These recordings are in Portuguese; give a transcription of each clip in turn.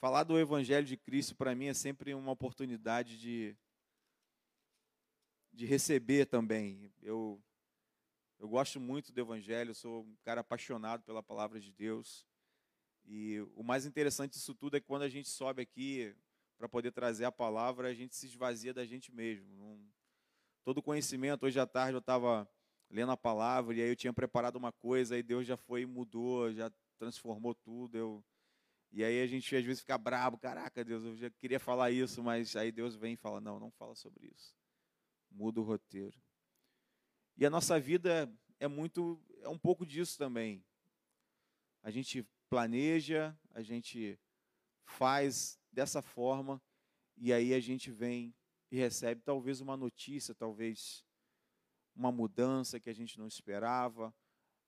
falar do Evangelho de Cristo para mim é sempre uma oportunidade de, de receber também. Eu, eu gosto muito do Evangelho, sou um cara apaixonado pela palavra de Deus. E o mais interessante disso tudo é que quando a gente sobe aqui para poder trazer a palavra, a gente se esvazia da gente mesmo. Não, todo conhecimento, hoje à tarde eu estava lendo a palavra e aí eu tinha preparado uma coisa, aí Deus já foi e mudou, já transformou tudo. Eu, e aí a gente às vezes fica brabo, caraca, Deus, eu já queria falar isso, mas aí Deus vem e fala: não, não fala sobre isso. Muda o roteiro. E a nossa vida é muito, é um pouco disso também. A gente planeja, a gente faz dessa forma e aí a gente vem e recebe talvez uma notícia, talvez uma mudança que a gente não esperava,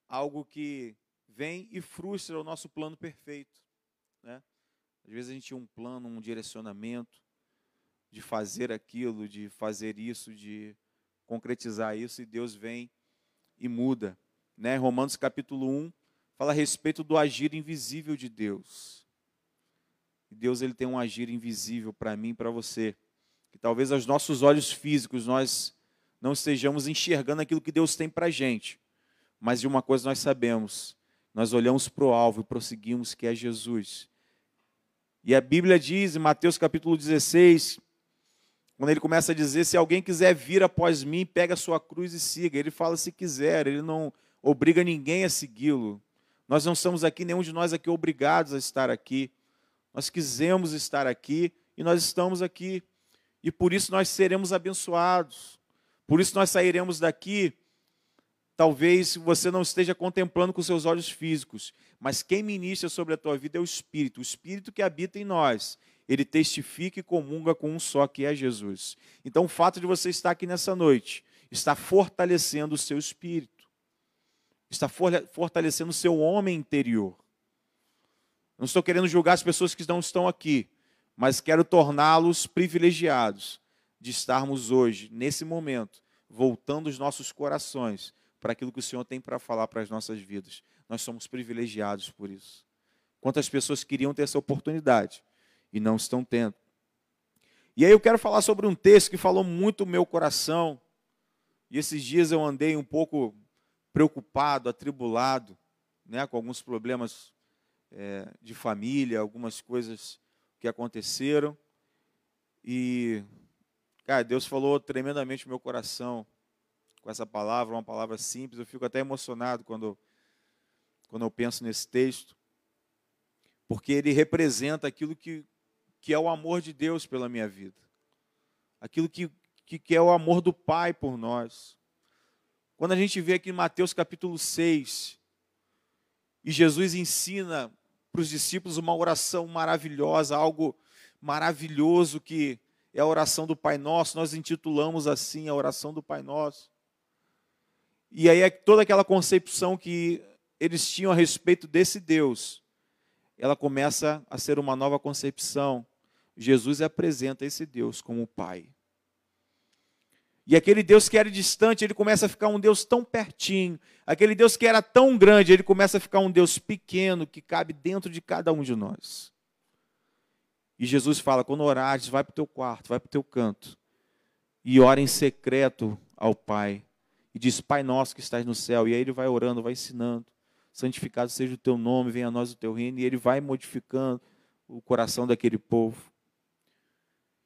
algo que vem e frustra o nosso plano perfeito. Né? Às vezes a gente tinha um plano, um direcionamento de fazer aquilo, de fazer isso, de concretizar isso, e Deus vem e muda. Né? Romanos capítulo 1 fala a respeito do agir invisível de Deus. E Deus ele tem um agir invisível para mim e para você. Que talvez aos nossos olhos físicos nós não estejamos enxergando aquilo que Deus tem para a gente. Mas de uma coisa nós sabemos, nós olhamos para o alvo e prosseguimos, que é Jesus. E a Bíblia diz em Mateus capítulo 16, quando ele começa a dizer: se alguém quiser vir após mim, pega a sua cruz e siga. Ele fala se quiser, ele não obriga ninguém a segui-lo. Nós não estamos aqui, nenhum de nós aqui obrigados a estar aqui. Nós quisemos estar aqui e nós estamos aqui. E por isso nós seremos abençoados. Por isso nós sairemos daqui Talvez você não esteja contemplando com seus olhos físicos, mas quem ministra sobre a tua vida é o Espírito, o Espírito que habita em nós. Ele testifica e comunga com um só, que é Jesus. Então, o fato de você estar aqui nessa noite está fortalecendo o seu espírito, está fortalecendo o seu homem interior. Não estou querendo julgar as pessoas que não estão aqui, mas quero torná-los privilegiados de estarmos hoje, nesse momento, voltando os nossos corações para aquilo que o Senhor tem para falar para as nossas vidas. Nós somos privilegiados por isso. Quantas pessoas queriam ter essa oportunidade e não estão tendo. E aí eu quero falar sobre um texto que falou muito o meu coração. E esses dias eu andei um pouco preocupado, atribulado, né, com alguns problemas é, de família, algumas coisas que aconteceram. E, cara, Deus falou tremendamente no meu coração com essa palavra, uma palavra simples. Eu fico até emocionado quando, quando eu penso nesse texto, porque ele representa aquilo que, que é o amor de Deus pela minha vida, aquilo que, que, que é o amor do Pai por nós. Quando a gente vê aqui em Mateus capítulo 6, e Jesus ensina para os discípulos uma oração maravilhosa, algo maravilhoso que é a oração do Pai Nosso, nós intitulamos assim a oração do Pai Nosso. E aí é toda aquela concepção que eles tinham a respeito desse Deus, ela começa a ser uma nova concepção. Jesus apresenta esse Deus como Pai. E aquele Deus que era distante, ele começa a ficar um Deus tão pertinho. Aquele Deus que era tão grande, ele começa a ficar um Deus pequeno que cabe dentro de cada um de nós. E Jesus fala: quando orares, vai para o teu quarto, vai para o teu canto e ora em secreto ao Pai e diz: Pai nosso que estás no céu. E aí ele vai orando, vai ensinando. Santificado seja o teu nome, venha a nós o teu reino. E ele vai modificando o coração daquele povo.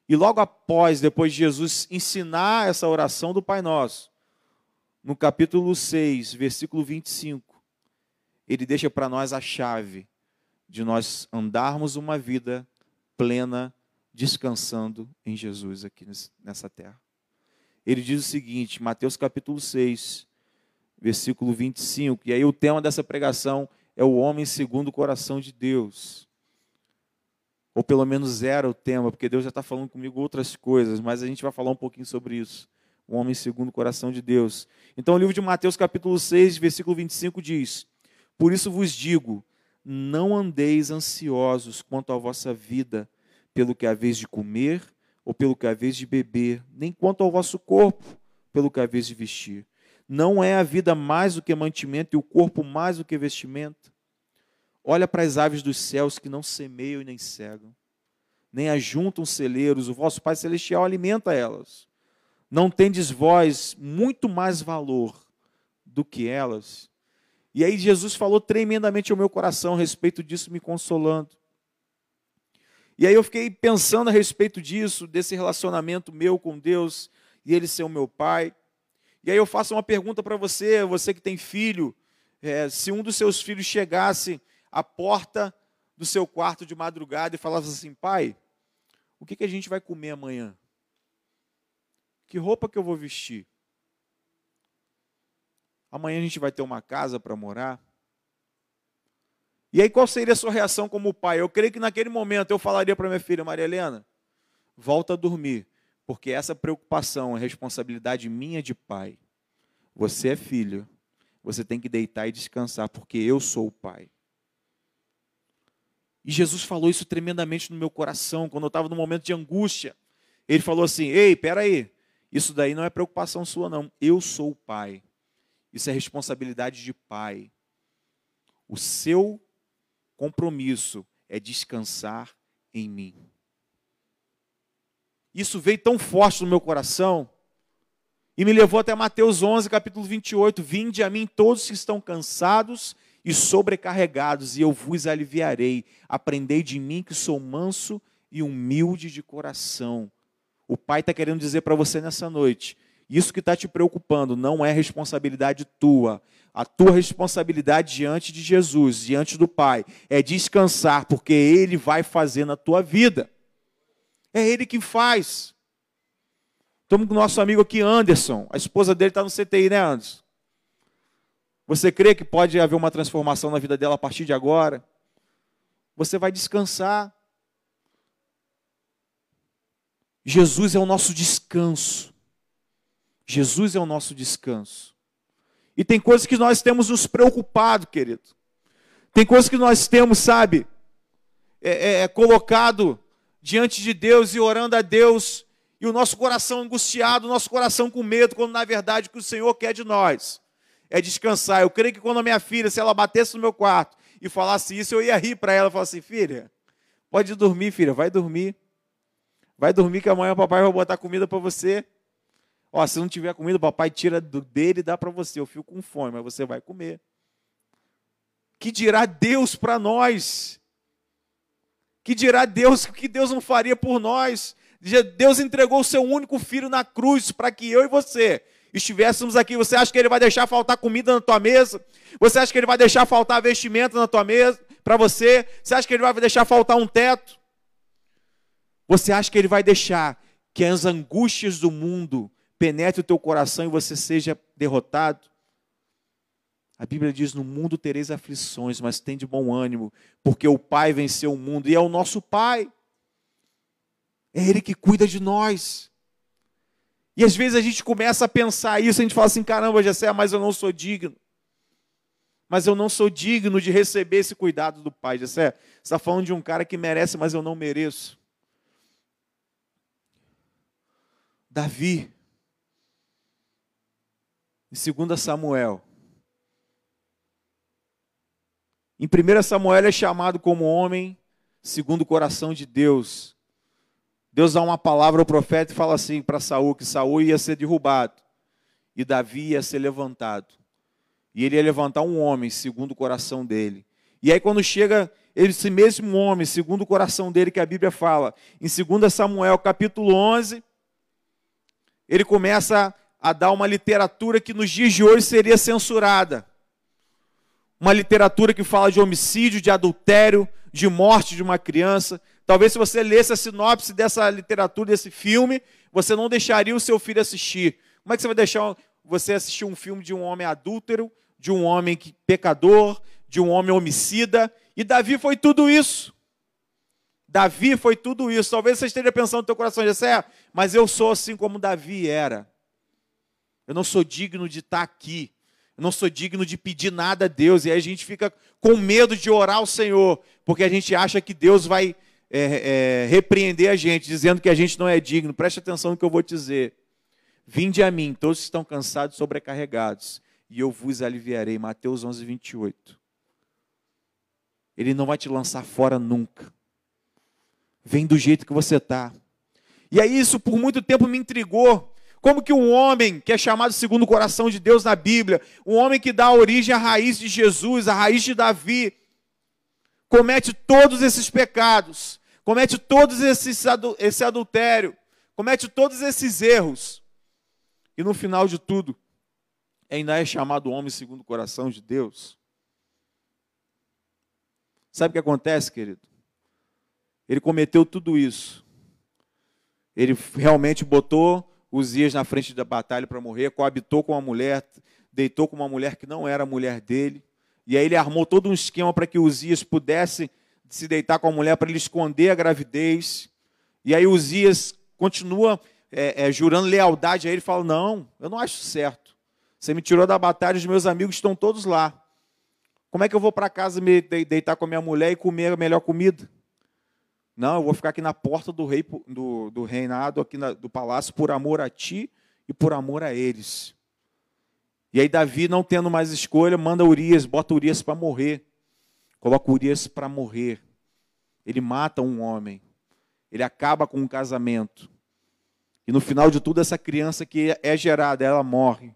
E logo após, depois de Jesus ensinar essa oração do Pai Nosso, no capítulo 6, versículo 25, ele deixa para nós a chave de nós andarmos uma vida plena, descansando em Jesus aqui nessa terra ele diz o seguinte, Mateus capítulo 6, versículo 25, e aí o tema dessa pregação é o homem segundo o coração de Deus. Ou pelo menos era o tema, porque Deus já está falando comigo outras coisas, mas a gente vai falar um pouquinho sobre isso. O homem segundo o coração de Deus. Então o livro de Mateus capítulo 6, versículo 25 diz: Por isso vos digo, não andeis ansiosos quanto à vossa vida, pelo que haveis de comer ou pelo que haveis de beber, nem quanto ao vosso corpo, pelo que haveis de vestir. Não é a vida mais do que mantimento e o corpo mais do que vestimento? Olha para as aves dos céus que não semeiam e nem cegam, nem ajuntam celeiros, o vosso Pai Celestial alimenta elas. Não tendes vós muito mais valor do que elas? E aí Jesus falou tremendamente ao meu coração a respeito disso, me consolando. E aí eu fiquei pensando a respeito disso, desse relacionamento meu com Deus e Ele ser o meu Pai. E aí eu faço uma pergunta para você, você que tem filho, é, se um dos seus filhos chegasse à porta do seu quarto de madrugada e falasse assim, pai, o que, que a gente vai comer amanhã? Que roupa que eu vou vestir? Amanhã a gente vai ter uma casa para morar? E aí, qual seria a sua reação como pai? Eu creio que naquele momento eu falaria para minha filha, Maria Helena, volta a dormir, porque essa preocupação é responsabilidade minha de pai. Você é filho, você tem que deitar e descansar, porque eu sou o pai. E Jesus falou isso tremendamente no meu coração, quando eu estava num momento de angústia. Ele falou assim: Ei, peraí, isso daí não é preocupação sua, não. Eu sou o pai. Isso é responsabilidade de pai. O seu compromisso é descansar em mim. Isso veio tão forte no meu coração e me levou até Mateus 11, capítulo 28. Vinde a mim todos que estão cansados e sobrecarregados, e eu vos aliviarei. Aprendei de mim que sou manso e humilde de coração. O Pai está querendo dizer para você nessa noite: isso que está te preocupando não é responsabilidade tua. A tua responsabilidade diante de Jesus, diante do Pai, é descansar, porque Ele vai fazer na tua vida. É Ele que faz. Estamos com o nosso amigo aqui, Anderson. A esposa dele está no CTI, né, Anderson? Você crê que pode haver uma transformação na vida dela a partir de agora? Você vai descansar. Jesus é o nosso descanso. Jesus é o nosso descanso. E tem coisas que nós temos nos preocupado, querido. Tem coisas que nós temos, sabe, é, é, é colocado diante de Deus e orando a Deus, e o nosso coração angustiado, o nosso coração com medo, quando na verdade o que o Senhor quer de nós é descansar. Eu creio que quando a minha filha, se ela batesse no meu quarto e falasse isso, eu ia rir para ela e falar assim: filha, pode dormir, filha, vai dormir. Vai dormir que amanhã o papai vai botar comida para você. Ó, se não tiver comida, papai tira do dele e dá para você. Eu fico com fome, mas você vai comer. Que dirá Deus para nós? Que dirá Deus que Deus não faria por nós? Deus entregou o seu único filho na cruz para que eu e você estivéssemos aqui, você acha que ele vai deixar faltar comida na tua mesa? Você acha que ele vai deixar faltar vestimenta na tua mesa para você? Você acha que ele vai deixar faltar um teto? Você acha que ele vai deixar que as angústias do mundo penetrem o teu coração e você seja derrotado? A Bíblia diz: No mundo tereis aflições, mas tem de bom ânimo, porque o Pai venceu o mundo e é o nosso Pai. É Ele que cuida de nós. E às vezes a gente começa a pensar isso, a gente fala assim: caramba, Jessé, mas eu não sou digno. Mas eu não sou digno de receber esse cuidado do Pai. Jessé, você está falando de um cara que merece, mas eu não mereço. Davi, em 2 Samuel. Em 1 Samuel é chamado como homem segundo o coração de Deus. Deus dá uma palavra ao profeta e fala assim para Saul que Saul ia ser derrubado e Davi ia ser levantado. E ele ia levantar um homem segundo o coração dele. E aí quando chega esse mesmo homem, segundo o coração dele que a Bíblia fala, em 2 Samuel capítulo 11, ele começa a dar uma literatura que nos dias de hoje seria censurada. Uma literatura que fala de homicídio, de adultério, de morte de uma criança, Talvez se você lesse a sinopse dessa literatura, desse filme, você não deixaria o seu filho assistir. Como é que você vai deixar você assistir um filme de um homem adúltero, de um homem pecador, de um homem homicida? E Davi foi tudo isso. Davi foi tudo isso. Talvez você esteja pensando no teu coração, Jessé, mas eu sou assim como Davi era. Eu não sou digno de estar aqui. Eu não sou digno de pedir nada a Deus. E aí a gente fica com medo de orar ao Senhor, porque a gente acha que Deus vai é, é, repreender a gente, dizendo que a gente não é digno, preste atenção no que eu vou dizer. Vinde a mim, todos estão cansados e sobrecarregados, e eu vos aliviarei. Mateus 11, 28. Ele não vai te lançar fora nunca. Vem do jeito que você está. E aí isso por muito tempo me intrigou. Como que um homem que é chamado segundo o coração de Deus na Bíblia, um homem que dá origem à raiz de Jesus, à raiz de Davi, comete todos esses pecados, comete todos esses esse adultério, comete todos esses erros. E no final de tudo, ainda é chamado homem segundo o coração de Deus. Sabe o que acontece, querido? Ele cometeu tudo isso. Ele realmente botou Uzias na frente da batalha para morrer, coabitou com uma mulher, deitou com uma mulher que não era a mulher dele. E aí ele armou todo um esquema para que Uzias pudesse se deitar com a mulher para ele esconder a gravidez. E aí Uzias continua é, é, jurando lealdade a ele, fala: Não, eu não acho certo. Você me tirou da batalha, os meus amigos estão todos lá. Como é que eu vou para casa me deitar com a minha mulher e comer a melhor comida? Não, eu vou ficar aqui na porta do, rei, do, do reinado, aqui na, do palácio, por amor a ti e por amor a eles. E aí Davi, não tendo mais escolha, manda Urias, bota Urias para morrer. Coloca Urias para morrer. Ele mata um homem. Ele acaba com um casamento. E no final de tudo, essa criança que é gerada, ela morre.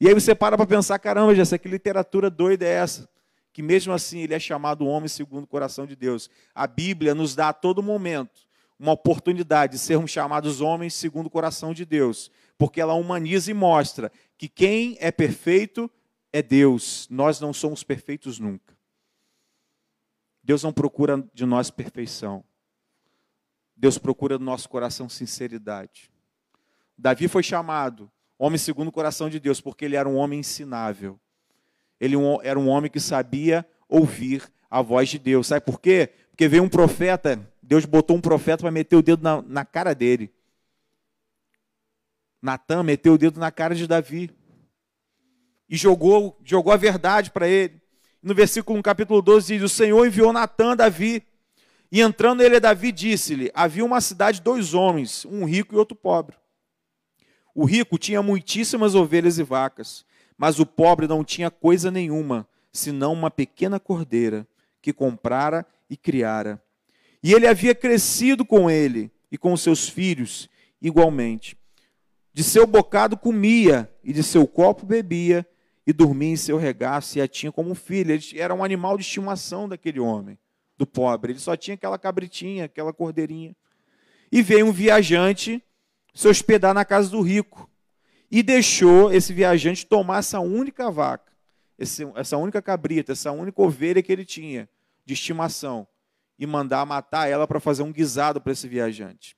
E aí você para para pensar, caramba, já que literatura doida é essa? Que mesmo assim ele é chamado homem segundo o coração de Deus. A Bíblia nos dá a todo momento uma oportunidade de sermos chamados homens segundo o coração de Deus, porque ela humaniza e mostra que quem é perfeito é Deus. Nós não somos perfeitos nunca. Deus não procura de nós perfeição. Deus procura do nosso coração sinceridade. Davi foi chamado homem segundo o coração de Deus, porque ele era um homem ensinável. Ele era um homem que sabia ouvir a voz de Deus. Sabe por quê? Porque veio um profeta, Deus botou um profeta para meter o dedo na, na cara dele. Natan meteu o dedo na cara de Davi. E jogou, jogou a verdade para ele. No versículo no capítulo 12 diz: O Senhor enviou Natan a Davi. E entrando ele a Davi, disse-lhe: Havia uma cidade dois homens, um rico e outro pobre. O rico tinha muitíssimas ovelhas e vacas, mas o pobre não tinha coisa nenhuma, senão uma pequena cordeira que comprara e criara. E ele havia crescido com ele e com seus filhos igualmente. De seu bocado comia e de seu copo bebia e dormia em seu regaço e a tinha como filho. Ele era um animal de estimação daquele homem, do pobre. Ele só tinha aquela cabritinha, aquela cordeirinha. E veio um viajante se hospedar na casa do rico e deixou esse viajante tomar essa única vaca, essa única cabrita, essa única ovelha que ele tinha de estimação e mandar matar ela para fazer um guisado para esse viajante.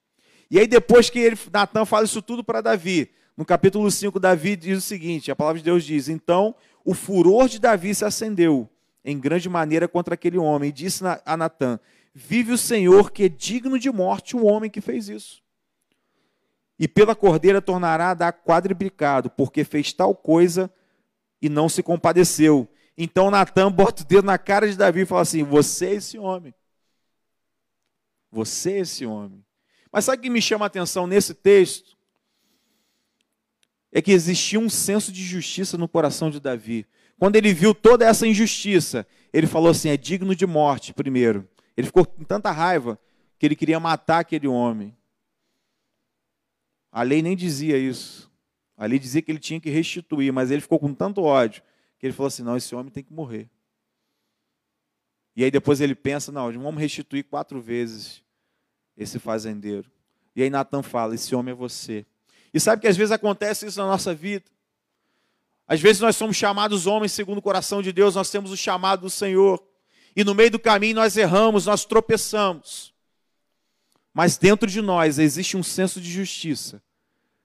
E aí depois que ele, Natan fala isso tudo para Davi, no capítulo 5, Davi diz o seguinte, a palavra de Deus diz, então o furor de Davi se acendeu em grande maneira contra aquele homem e disse a Natan, vive o Senhor que é digno de morte o homem que fez isso e pela cordeira tornará a dar quadriplicado, porque fez tal coisa e não se compadeceu. Então Natan bota o dedo na cara de Davi e fala assim: Você é esse homem. Você é esse homem. Mas sabe o que me chama a atenção nesse texto? É que existia um senso de justiça no coração de Davi. Quando ele viu toda essa injustiça, ele falou assim: é digno de morte, primeiro. Ele ficou com tanta raiva que ele queria matar aquele homem. A lei nem dizia isso. A lei dizia que ele tinha que restituir, mas ele ficou com tanto ódio que ele falou assim: não, esse homem tem que morrer. E aí depois ele pensa: não, vamos restituir quatro vezes esse fazendeiro. E aí Natan fala: esse homem é você. E sabe que às vezes acontece isso na nossa vida? Às vezes nós somos chamados homens segundo o coração de Deus, nós temos o chamado do Senhor. E no meio do caminho nós erramos, nós tropeçamos. Mas dentro de nós existe um senso de justiça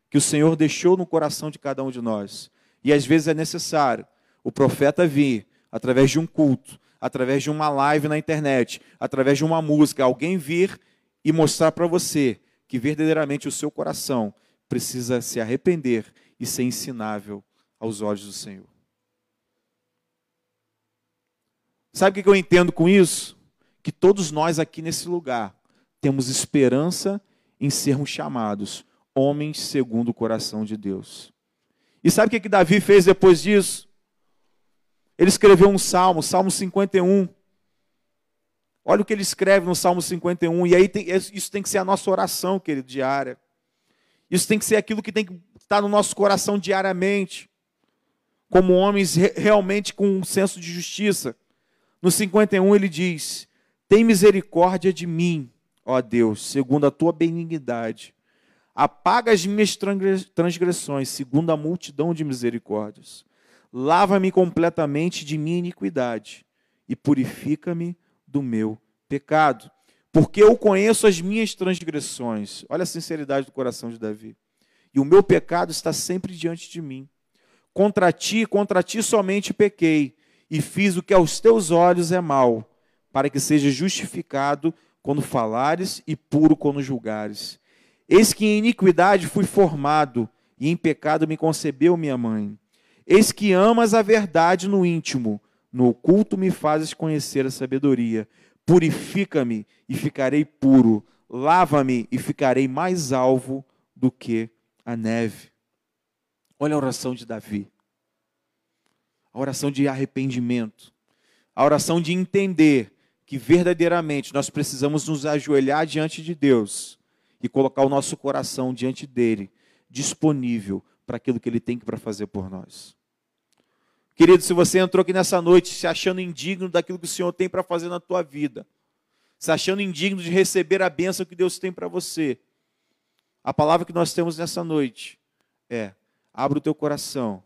que o Senhor deixou no coração de cada um de nós. E às vezes é necessário o profeta vir através de um culto, através de uma live na internet, através de uma música, alguém vir e mostrar para você que verdadeiramente o seu coração precisa se arrepender e ser ensinável aos olhos do Senhor. Sabe o que eu entendo com isso? Que todos nós aqui nesse lugar temos esperança em sermos chamados homens segundo o coração de Deus. E sabe o que, que Davi fez depois disso? Ele escreveu um salmo, Salmo 51, Olha o que ele escreve no Salmo 51, e aí tem, isso tem que ser a nossa oração, querido, diária. Isso tem que ser aquilo que tem que estar no nosso coração diariamente, como homens realmente com um senso de justiça. No 51 ele diz: Tem misericórdia de mim, ó Deus, segundo a tua benignidade. Apaga as minhas transgressões, segundo a multidão de misericórdias. Lava-me completamente de minha iniquidade e purifica-me do meu pecado. Porque eu conheço as minhas transgressões. Olha a sinceridade do coração de Davi. E o meu pecado está sempre diante de mim. Contra ti, contra ti somente pequei, e fiz o que aos teus olhos é mal, para que seja justificado quando falares e puro quando julgares. Eis que em iniquidade fui formado, e em pecado me concebeu minha mãe. Eis que amas a verdade no íntimo, no oculto me fazes conhecer a sabedoria. Purifica-me e ficarei puro, lava-me e ficarei mais alvo do que a neve. Olha a oração de Davi. A oração de arrependimento. A oração de entender que verdadeiramente nós precisamos nos ajoelhar diante de Deus e colocar o nosso coração diante dele, disponível para aquilo que ele tem para fazer por nós. Querido, se você entrou aqui nessa noite se achando indigno daquilo que o Senhor tem para fazer na tua vida, se achando indigno de receber a bênção que Deus tem para você, a palavra que nós temos nessa noite é: abra o teu coração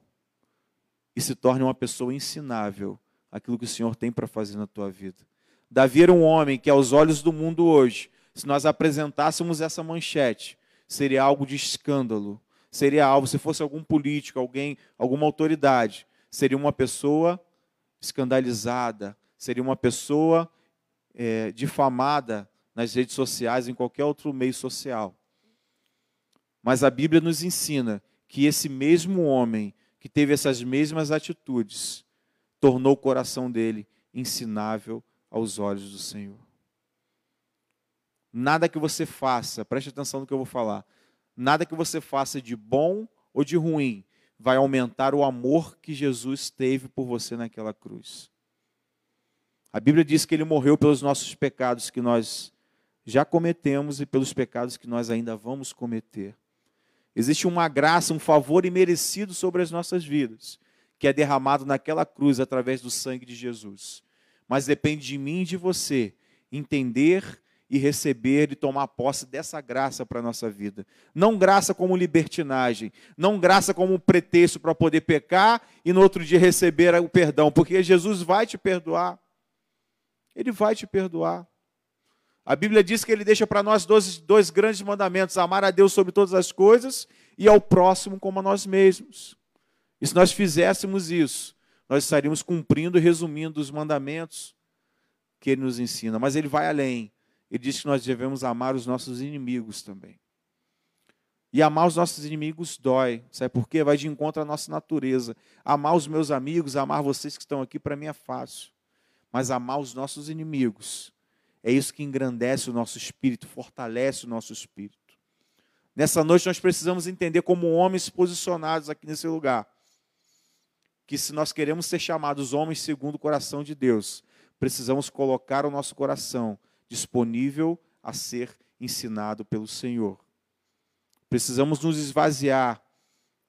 e se torne uma pessoa ensinável aquilo que o Senhor tem para fazer na tua vida. Davi era um homem que, aos olhos do mundo hoje, se nós apresentássemos essa manchete, seria algo de escândalo. Seria algo, se fosse algum político, alguém, alguma autoridade, seria uma pessoa escandalizada, seria uma pessoa é, difamada nas redes sociais, em qualquer outro meio social. Mas a Bíblia nos ensina que esse mesmo homem que teve essas mesmas atitudes tornou o coração dele ensinável aos olhos do Senhor. Nada que você faça, preste atenção no que eu vou falar. Nada que você faça de bom ou de ruim vai aumentar o amor que Jesus teve por você naquela cruz. A Bíblia diz que ele morreu pelos nossos pecados que nós já cometemos e pelos pecados que nós ainda vamos cometer. Existe uma graça, um favor imerecido sobre as nossas vidas, que é derramado naquela cruz através do sangue de Jesus. Mas depende de mim e de você entender e receber e tomar posse dessa graça para a nossa vida. Não graça como libertinagem, não graça como pretexto para poder pecar e no outro dia receber o perdão, porque Jesus vai te perdoar. Ele vai te perdoar. A Bíblia diz que ele deixa para nós dois, dois grandes mandamentos: amar a Deus sobre todas as coisas e ao próximo como a nós mesmos. E se nós fizéssemos isso, nós estaríamos cumprindo e resumindo os mandamentos que ele nos ensina. Mas ele vai além ele diz que nós devemos amar os nossos inimigos também. E amar os nossos inimigos dói. Sabe por quê? Vai de encontro à nossa natureza. Amar os meus amigos, amar vocês que estão aqui, para mim é fácil. Mas amar os nossos inimigos, é isso que engrandece o nosso espírito, fortalece o nosso espírito. Nessa noite nós precisamos entender como homens posicionados aqui nesse lugar. Que se nós queremos ser chamados homens segundo o coração de Deus, precisamos colocar o nosso coração disponível a ser ensinado pelo Senhor. Precisamos nos esvaziar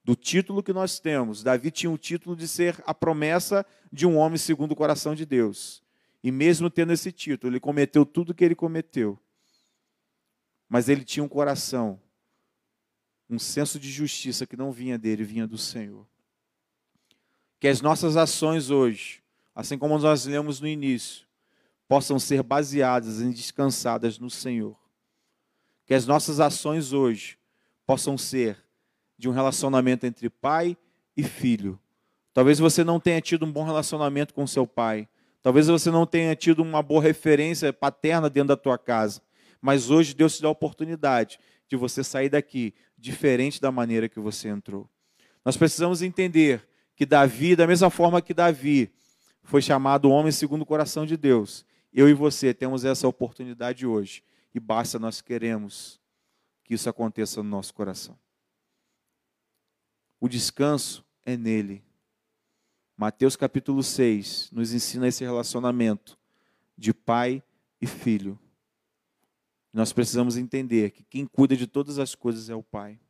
do título que nós temos. Davi tinha o título de ser a promessa de um homem segundo o coração de Deus. E mesmo tendo esse título, ele cometeu tudo o que ele cometeu. Mas ele tinha um coração, um senso de justiça que não vinha dele, vinha do Senhor. Que as nossas ações hoje, assim como nós lemos no início, possam ser baseadas e descansadas no Senhor. Que as nossas ações hoje possam ser de um relacionamento entre pai e filho. Talvez você não tenha tido um bom relacionamento com seu pai. Talvez você não tenha tido uma boa referência paterna dentro da tua casa. Mas hoje Deus te dá a oportunidade de você sair daqui diferente da maneira que você entrou. Nós precisamos entender que Davi, da mesma forma que Davi foi chamado homem segundo o coração de Deus, eu e você temos essa oportunidade hoje. E basta nós queremos que isso aconteça no nosso coração. O descanso é nele. Mateus capítulo 6 nos ensina esse relacionamento de pai e filho. Nós precisamos entender que quem cuida de todas as coisas é o Pai.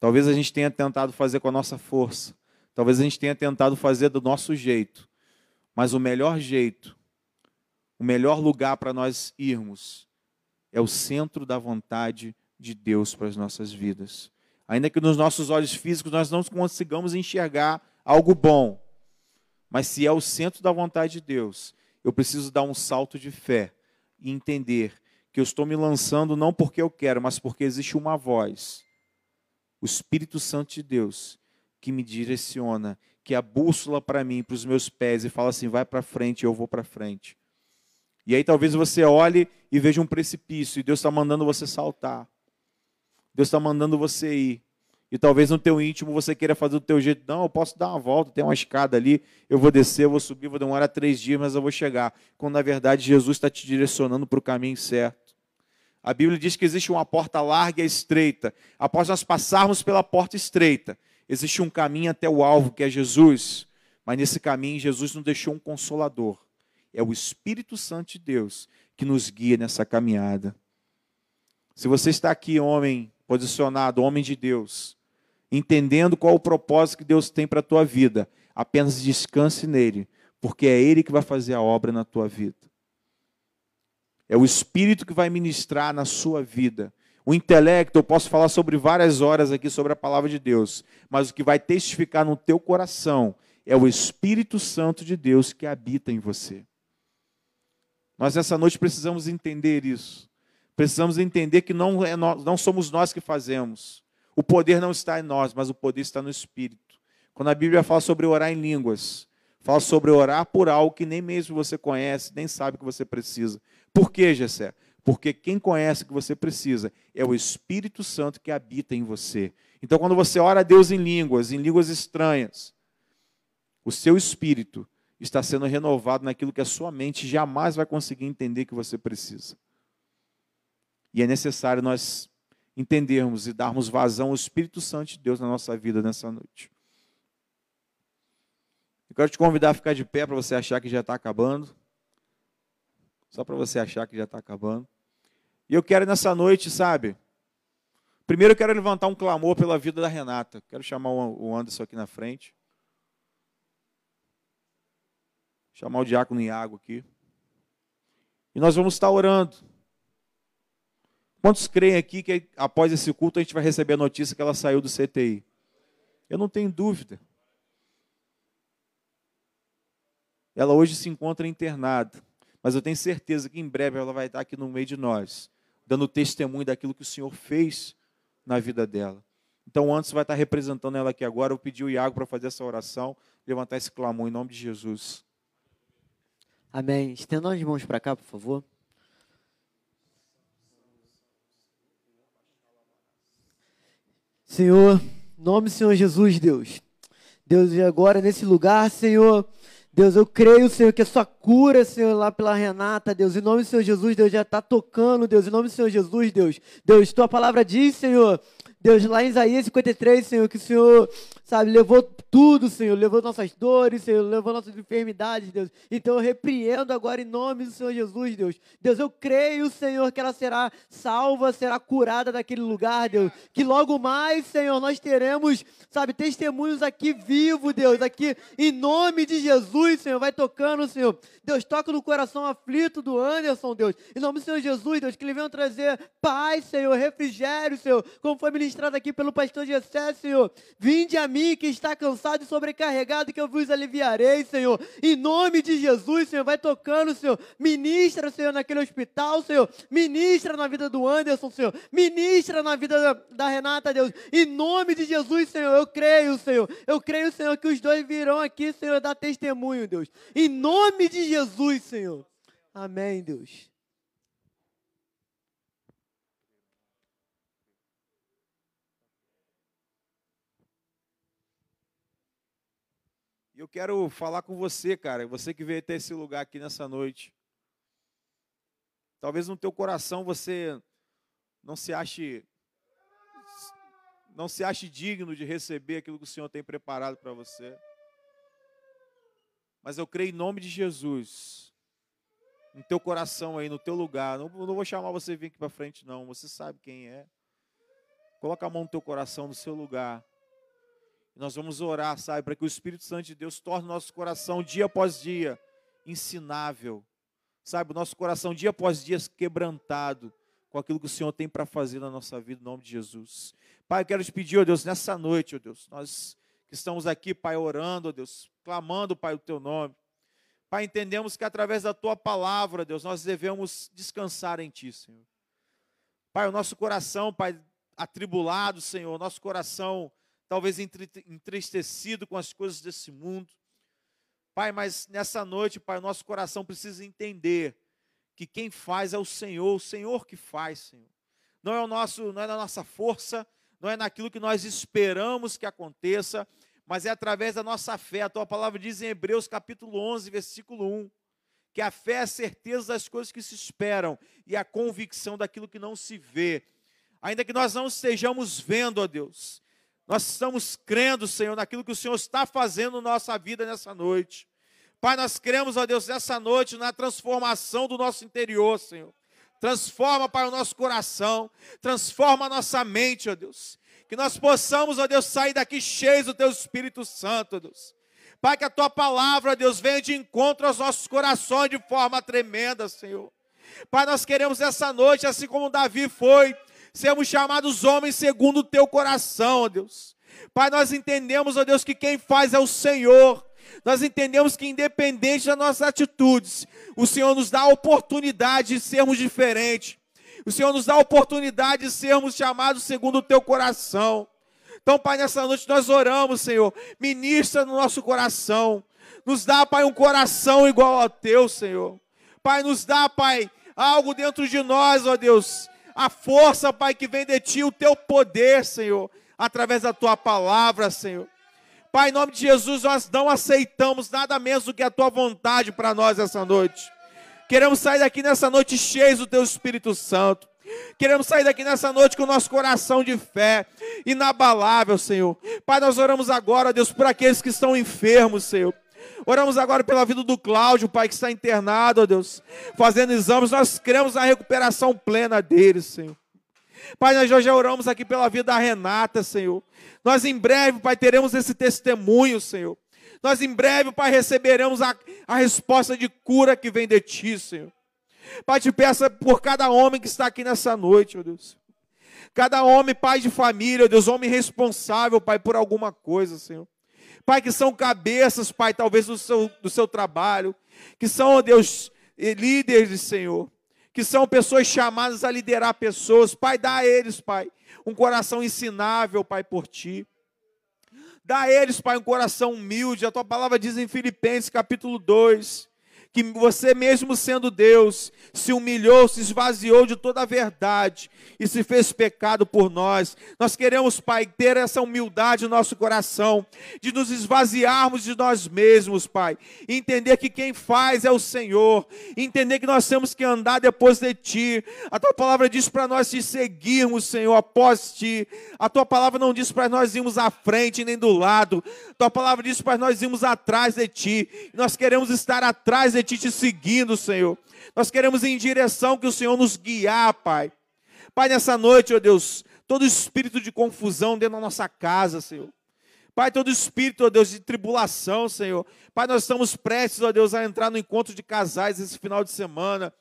Talvez a gente tenha tentado fazer com a nossa força, talvez a gente tenha tentado fazer do nosso jeito, mas o melhor jeito, o melhor lugar para nós irmos é o centro da vontade de Deus para as nossas vidas. Ainda que nos nossos olhos físicos nós não consigamos enxergar algo bom, mas se é o centro da vontade de Deus, eu preciso dar um salto de fé e entender que eu estou me lançando não porque eu quero, mas porque existe uma voz, o Espírito Santo de Deus, que me direciona, que é a bússola para mim, para os meus pés, e fala assim: vai para frente, eu vou para frente. E aí talvez você olhe e veja um precipício, e Deus está mandando você saltar. Deus está mandando você ir. E talvez no teu íntimo você queira fazer do teu jeito. Não, eu posso dar uma volta, tem uma escada ali, eu vou descer, eu vou subir, vou demorar três dias, mas eu vou chegar. Quando na verdade Jesus está te direcionando para o caminho certo. A Bíblia diz que existe uma porta larga e estreita. Após nós passarmos pela porta estreita, existe um caminho até o alvo, que é Jesus. Mas nesse caminho, Jesus nos deixou um consolador. É o Espírito Santo de Deus que nos guia nessa caminhada. Se você está aqui, homem posicionado, homem de Deus, entendendo qual o propósito que Deus tem para a tua vida. Apenas descanse nele, porque é ele que vai fazer a obra na tua vida. É o Espírito que vai ministrar na sua vida. O intelecto, eu posso falar sobre várias horas aqui sobre a palavra de Deus, mas o que vai testificar no teu coração é o Espírito Santo de Deus que habita em você. Nós essa noite precisamos entender isso. Precisamos entender que não, é nós, não somos nós que fazemos. O poder não está em nós, mas o poder está no Espírito. Quando a Bíblia fala sobre orar em línguas, fala sobre orar por algo que nem mesmo você conhece, nem sabe que você precisa. Por quê, Gessé? Porque quem conhece que você precisa é o Espírito Santo que habita em você. Então, quando você ora a Deus em línguas, em línguas estranhas, o seu espírito está sendo renovado naquilo que a sua mente jamais vai conseguir entender que você precisa. E é necessário nós entendermos e darmos vazão ao Espírito Santo de Deus na nossa vida nessa noite. Eu quero te convidar a ficar de pé para você achar que já está acabando. Só para você achar que já está acabando. E eu quero nessa noite, sabe? Primeiro eu quero levantar um clamor pela vida da Renata. Quero chamar o Anderson aqui na frente. Chamar o diácono Iago aqui. E nós vamos estar orando. Quantos creem aqui que após esse culto a gente vai receber a notícia que ela saiu do CTI? Eu não tenho dúvida. Ela hoje se encontra internada, mas eu tenho certeza que em breve ela vai estar aqui no meio de nós, dando testemunho daquilo que o Senhor fez na vida dela. Então, antes vai estar representando ela aqui agora. Eu pedi o Iago para fazer essa oração, levantar esse clamor em nome de Jesus. Amém. Estendam as mãos para cá, por favor. Senhor, nome do Senhor Jesus, Deus. Deus, e agora nesse lugar, Senhor, Deus, eu creio, Senhor, que a sua cura, Senhor, lá pela Renata, Deus, em nome do Senhor Jesus, Deus, já está tocando, Deus, em nome do Senhor Jesus, Deus. Deus, tua palavra diz, Senhor, Deus, lá em Isaías 53, Senhor, que o Senhor, sabe, levou tudo, Senhor, levou nossas dores, Senhor, levou nossas enfermidades, Deus. Então eu repreendo agora em nome do Senhor Jesus, Deus. Deus, eu creio, Senhor, que ela será salva, será curada daquele lugar, Deus. Que logo mais, Senhor, nós teremos, sabe, testemunhos aqui vivo, Deus, aqui em nome de Jesus, Senhor, vai tocando, Senhor. Deus, toca no coração aflito do Anderson, Deus. Em nome do Senhor Jesus, Deus, que ele venha trazer paz, Senhor, refrigério, Senhor, como foi ministrado aqui pelo pastor Gessé, Senhor. Vinde a mim que está cansado e sobrecarregado, que eu vos aliviarei, Senhor. Em nome de Jesus, Senhor, vai tocando, Senhor. Ministra, Senhor, naquele hospital, Senhor. Ministra na vida do Anderson, Senhor. Ministra na vida da, da Renata, Deus. Em nome de Jesus, Senhor, eu creio, Senhor. Eu creio, Senhor, que os dois virão aqui, Senhor, dar testemunho, Deus. Em nome de Jesus. Senhor. Amém, Deus. Eu quero falar com você, cara, você que veio até esse lugar aqui nessa noite. Talvez no teu coração você não se ache não se ache digno de receber aquilo que o Senhor tem preparado para você. Mas eu creio em nome de Jesus no teu coração aí, no teu lugar. Não, não vou chamar você vir aqui para frente, não. Você sabe quem é. Coloca a mão no teu coração, no seu lugar. Nós vamos orar, sabe, para que o Espírito Santo de Deus torne nosso coração dia após dia ensinável. Sabe, o nosso coração dia após dia quebrantado com aquilo que o Senhor tem para fazer na nossa vida, em nome de Jesus. Pai, eu quero te pedir, ó Deus, nessa noite, ó Deus, nós que estamos aqui, Pai, orando, Deus, clamando, Pai, o teu nome. Pai, entendemos que através da tua palavra, Deus, nós devemos descansar em ti, Senhor. Pai, o nosso coração, Pai, atribulado, Senhor, nosso coração talvez entristecido com as coisas desse mundo. Pai, mas nessa noite, Pai, o nosso coração precisa entender que quem faz é o Senhor, o Senhor que faz, Senhor. Não é o nosso, não é na nossa força, não é naquilo que nós esperamos que aconteça, mas é através da nossa fé. A tua palavra diz em Hebreus capítulo 11, versículo 1, que a fé é a certeza das coisas que se esperam e a convicção daquilo que não se vê. Ainda que nós não estejamos vendo, ó Deus, nós estamos crendo, Senhor, naquilo que o Senhor está fazendo na nossa vida nessa noite. Pai, nós cremos, ó Deus, nessa noite na transformação do nosso interior, Senhor. Transforma, Pai, o nosso coração. Transforma a nossa mente, ó Deus. Que nós possamos, ó Deus, sair daqui cheios do Teu Espírito Santo, Deus. Pai, que a Tua palavra, Deus, venha de encontro aos nossos corações de forma tremenda, Senhor. Pai, nós queremos essa noite, assim como Davi foi, sermos chamados homens segundo o Teu coração, ó Deus. Pai, nós entendemos, ó Deus, que quem faz é o Senhor. Nós entendemos que, independente das nossas atitudes, o Senhor nos dá a oportunidade de sermos diferentes. O Senhor nos dá a oportunidade de sermos chamados segundo o teu coração. Então, Pai, nessa noite nós oramos, Senhor. Ministra no nosso coração. Nos dá, Pai, um coração igual ao teu, Senhor. Pai, nos dá, Pai, algo dentro de nós, ó Deus. A força, Pai, que vem de ti, o teu poder, Senhor, através da tua palavra, Senhor. Pai, em nome de Jesus, nós não aceitamos nada menos do que a tua vontade para nós essa noite. Queremos sair daqui nessa noite cheios do teu Espírito Santo. Queremos sair daqui nessa noite com o nosso coração de fé, inabalável, Senhor. Pai, nós oramos agora, Deus, por aqueles que estão enfermos, Senhor. Oramos agora pela vida do Cláudio, Pai, que está internado, ó Deus, fazendo exames. Nós cremos na recuperação plena dele, Senhor. Pai, nós já oramos aqui pela vida da Renata, Senhor. Nós em breve, Pai, teremos esse testemunho, Senhor. Nós em breve, Pai, receberemos a, a resposta de cura que vem de Ti, Senhor. Pai, te peço por cada homem que está aqui nessa noite, ó Deus. Cada homem, pai de família, Deus, homem responsável, Pai, por alguma coisa, Senhor. Pai, que são cabeças, Pai, talvez do seu, do seu trabalho, que são, Deus, líderes, Senhor, que são pessoas chamadas a liderar pessoas. Pai, dá a eles, Pai, um coração ensinável, Pai, por Ti. Dá a eles, Pai, um coração humilde. A Tua palavra diz em Filipenses, capítulo 2, que você mesmo sendo Deus, se humilhou, se esvaziou de toda a verdade e se fez pecado por nós. Nós queremos, Pai, ter essa humildade no nosso coração, de nos esvaziarmos de nós mesmos, Pai, entender que quem faz é o Senhor, entender que nós temos que andar depois de Ti. A Tua palavra diz para nós te seguirmos, Senhor, após Ti. A Tua palavra não diz para nós irmos à frente nem do lado. A Tua palavra diz para nós irmos atrás de Ti. Nós queremos estar atrás de de ti te seguindo, Senhor. Nós queremos em direção que o Senhor nos guiar, Pai. Pai, nessa noite, ó Deus, todo espírito de confusão dentro da nossa casa, Senhor. Pai, todo espírito, ó Deus, de tribulação, Senhor. Pai, nós estamos prestes, ó Deus, a entrar no encontro de casais esse final de semana.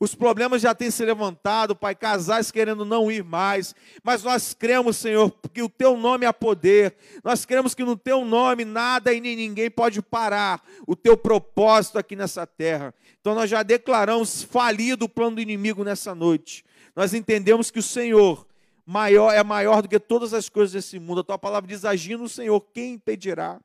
Os problemas já têm se levantado, Pai, casais querendo não ir mais, mas nós cremos, Senhor, que o Teu nome é poder, nós cremos que no Teu nome nada e nem ninguém pode parar o Teu propósito aqui nessa terra. Então nós já declaramos falido o plano do inimigo nessa noite. Nós entendemos que o Senhor maior é maior do que todas as coisas desse mundo. A Tua palavra diz: agindo o Senhor, quem impedirá?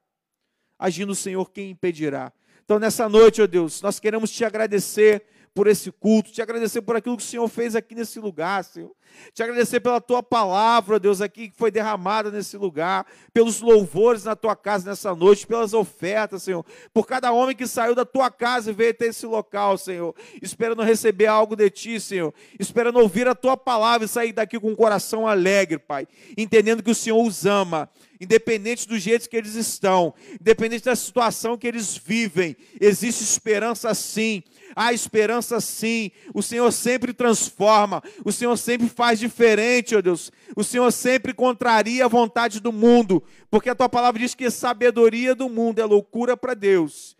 Agindo o Senhor, quem impedirá? Então nessa noite, ó Deus, nós queremos Te agradecer por esse culto, te agradecer por aquilo que o Senhor fez aqui nesse lugar, Senhor. Te agradecer pela tua palavra, Deus, aqui que foi derramada nesse lugar, pelos louvores na tua casa nessa noite, pelas ofertas, Senhor, por cada homem que saiu da tua casa e veio até esse local, Senhor, esperando receber algo de ti, Senhor, esperando ouvir a tua palavra e sair daqui com um coração alegre, Pai, entendendo que o Senhor os ama independente do jeito que eles estão, independente da situação que eles vivem, existe esperança sim. Há esperança sim. O Senhor sempre transforma. O Senhor sempre faz diferente, ó Deus. O Senhor sempre contraria a vontade do mundo. Porque a tua palavra diz que a sabedoria do mundo é loucura para Deus.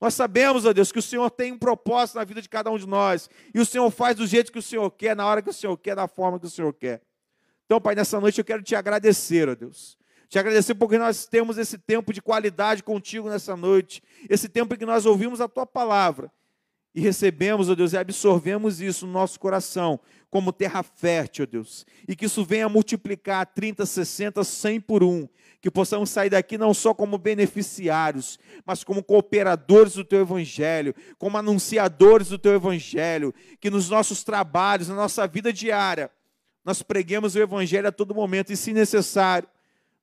Nós sabemos, ó Deus, que o Senhor tem um propósito na vida de cada um de nós. E o Senhor faz do jeito que o Senhor quer, na hora que o Senhor quer, da forma que o Senhor quer. Então, Pai, nessa noite eu quero te agradecer, ó Deus. Te agradecer porque nós temos esse tempo de qualidade contigo nessa noite, esse tempo em que nós ouvimos a tua palavra e recebemos, ó Deus, e absorvemos isso no nosso coração como terra fértil, ó Deus, e que isso venha multiplicar 30, 60, 100 por um, que possamos sair daqui não só como beneficiários, mas como cooperadores do teu evangelho, como anunciadores do teu evangelho, que nos nossos trabalhos, na nossa vida diária, nós preguemos o evangelho a todo momento e, se necessário,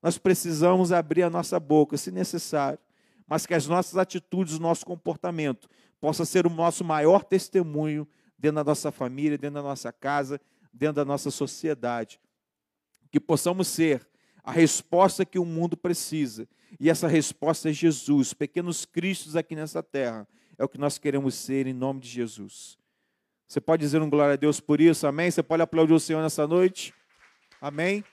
nós precisamos abrir a nossa boca, se necessário, mas que as nossas atitudes, o nosso comportamento possa ser o nosso maior testemunho dentro da nossa família, dentro da nossa casa, dentro da nossa sociedade. Que possamos ser a resposta que o mundo precisa. E essa resposta é Jesus, pequenos cristos aqui nessa terra. É o que nós queremos ser em nome de Jesus. Você pode dizer um glória a Deus por isso, amém? Você pode aplaudir o Senhor nessa noite? Amém?